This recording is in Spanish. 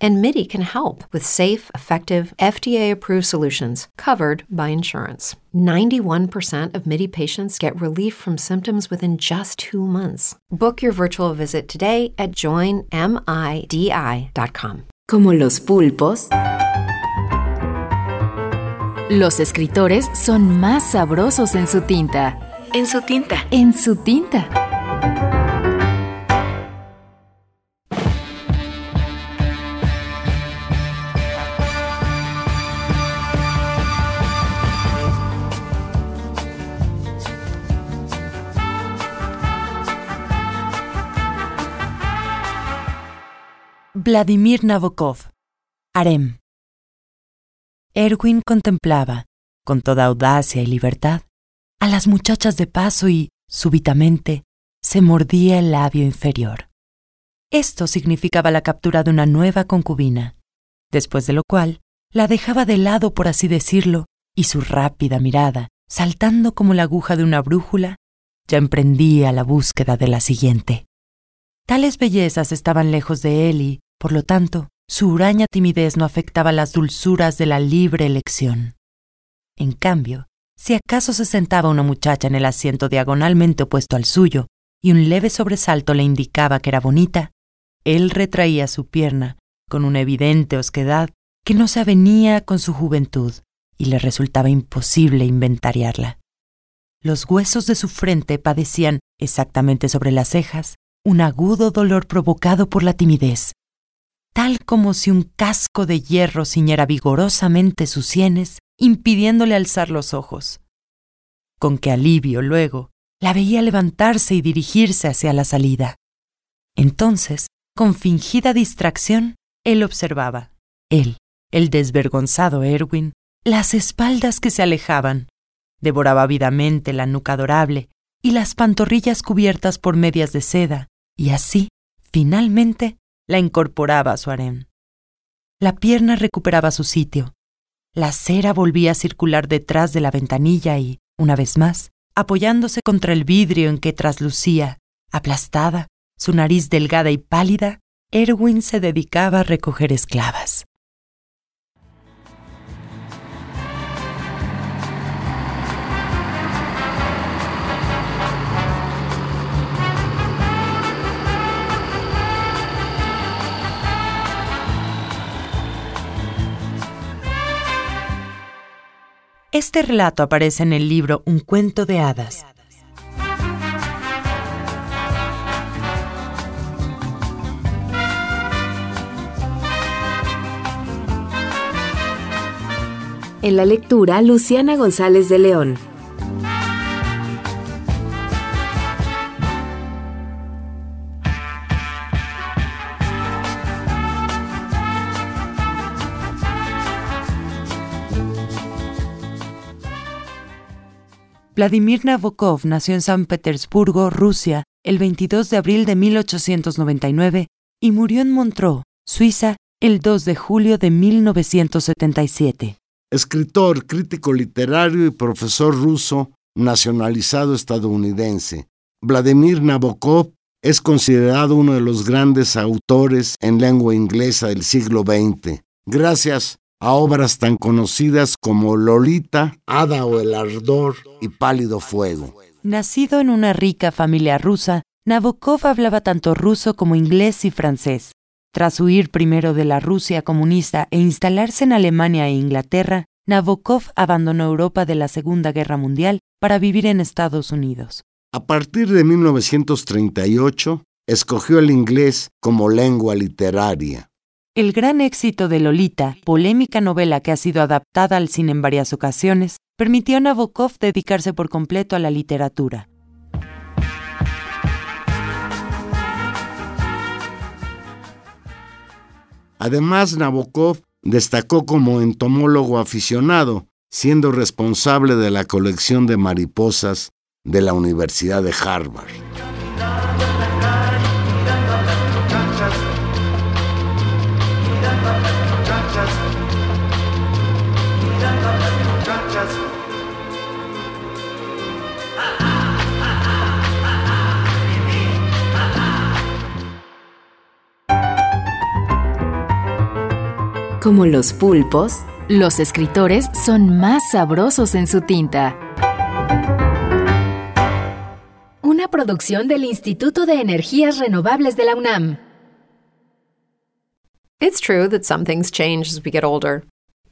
And MIDI can help with safe, effective, FDA approved solutions covered by insurance. 91% of MIDI patients get relief from symptoms within just two months. Book your virtual visit today at joinmidi.com. Como los pulpos, los escritores son más sabrosos en su tinta. En su tinta. En su tinta. Vladimir Nabokov. Harem. Erwin contemplaba, con toda audacia y libertad, a las muchachas de paso y, súbitamente, se mordía el labio inferior. Esto significaba la captura de una nueva concubina, después de lo cual la dejaba de lado, por así decirlo, y su rápida mirada, saltando como la aguja de una brújula, ya emprendía la búsqueda de la siguiente. Tales bellezas estaban lejos de él y, por lo tanto, su huraña timidez no afectaba las dulzuras de la libre elección. En cambio, si acaso se sentaba una muchacha en el asiento diagonalmente opuesto al suyo y un leve sobresalto le indicaba que era bonita, él retraía su pierna con una evidente osquedad que no se avenía con su juventud y le resultaba imposible inventariarla. Los huesos de su frente padecían, exactamente sobre las cejas, un agudo dolor provocado por la timidez, tal como si un casco de hierro ciñera vigorosamente sus sienes, impidiéndole alzar los ojos. Con qué alivio luego la veía levantarse y dirigirse hacia la salida. Entonces, con fingida distracción, él observaba, él, el desvergonzado Erwin, las espaldas que se alejaban, devoraba ávidamente la nuca adorable y las pantorrillas cubiertas por medias de seda, y así, finalmente, la incorporaba a su harén. La pierna recuperaba su sitio. La cera volvía a circular detrás de la ventanilla y, una vez más, apoyándose contra el vidrio en que traslucía, aplastada, su nariz delgada y pálida, Erwin se dedicaba a recoger esclavas. Este relato aparece en el libro Un cuento de hadas. En la lectura, Luciana González de León. Vladimir Nabokov nació en San Petersburgo, Rusia, el 22 de abril de 1899 y murió en Montreux, Suiza, el 2 de julio de 1977. Escritor, crítico literario y profesor ruso nacionalizado estadounidense. Vladimir Nabokov es considerado uno de los grandes autores en lengua inglesa del siglo XX. Gracias a obras tan conocidas como Lolita, Hada o el Ardor y Pálido Fuego. Nacido en una rica familia rusa, Nabokov hablaba tanto ruso como inglés y francés. Tras huir primero de la Rusia comunista e instalarse en Alemania e Inglaterra, Nabokov abandonó Europa de la Segunda Guerra Mundial para vivir en Estados Unidos. A partir de 1938, escogió el inglés como lengua literaria. El gran éxito de Lolita, polémica novela que ha sido adaptada al cine en varias ocasiones, permitió a Nabokov dedicarse por completo a la literatura. Además, Nabokov destacó como entomólogo aficionado, siendo responsable de la colección de mariposas de la Universidad de Harvard. Como los pulpos, los escritores son más sabrosos en su tinta. Una producción del Instituto de Energías Renovables de la UNAM. It's true that some things change as we get older.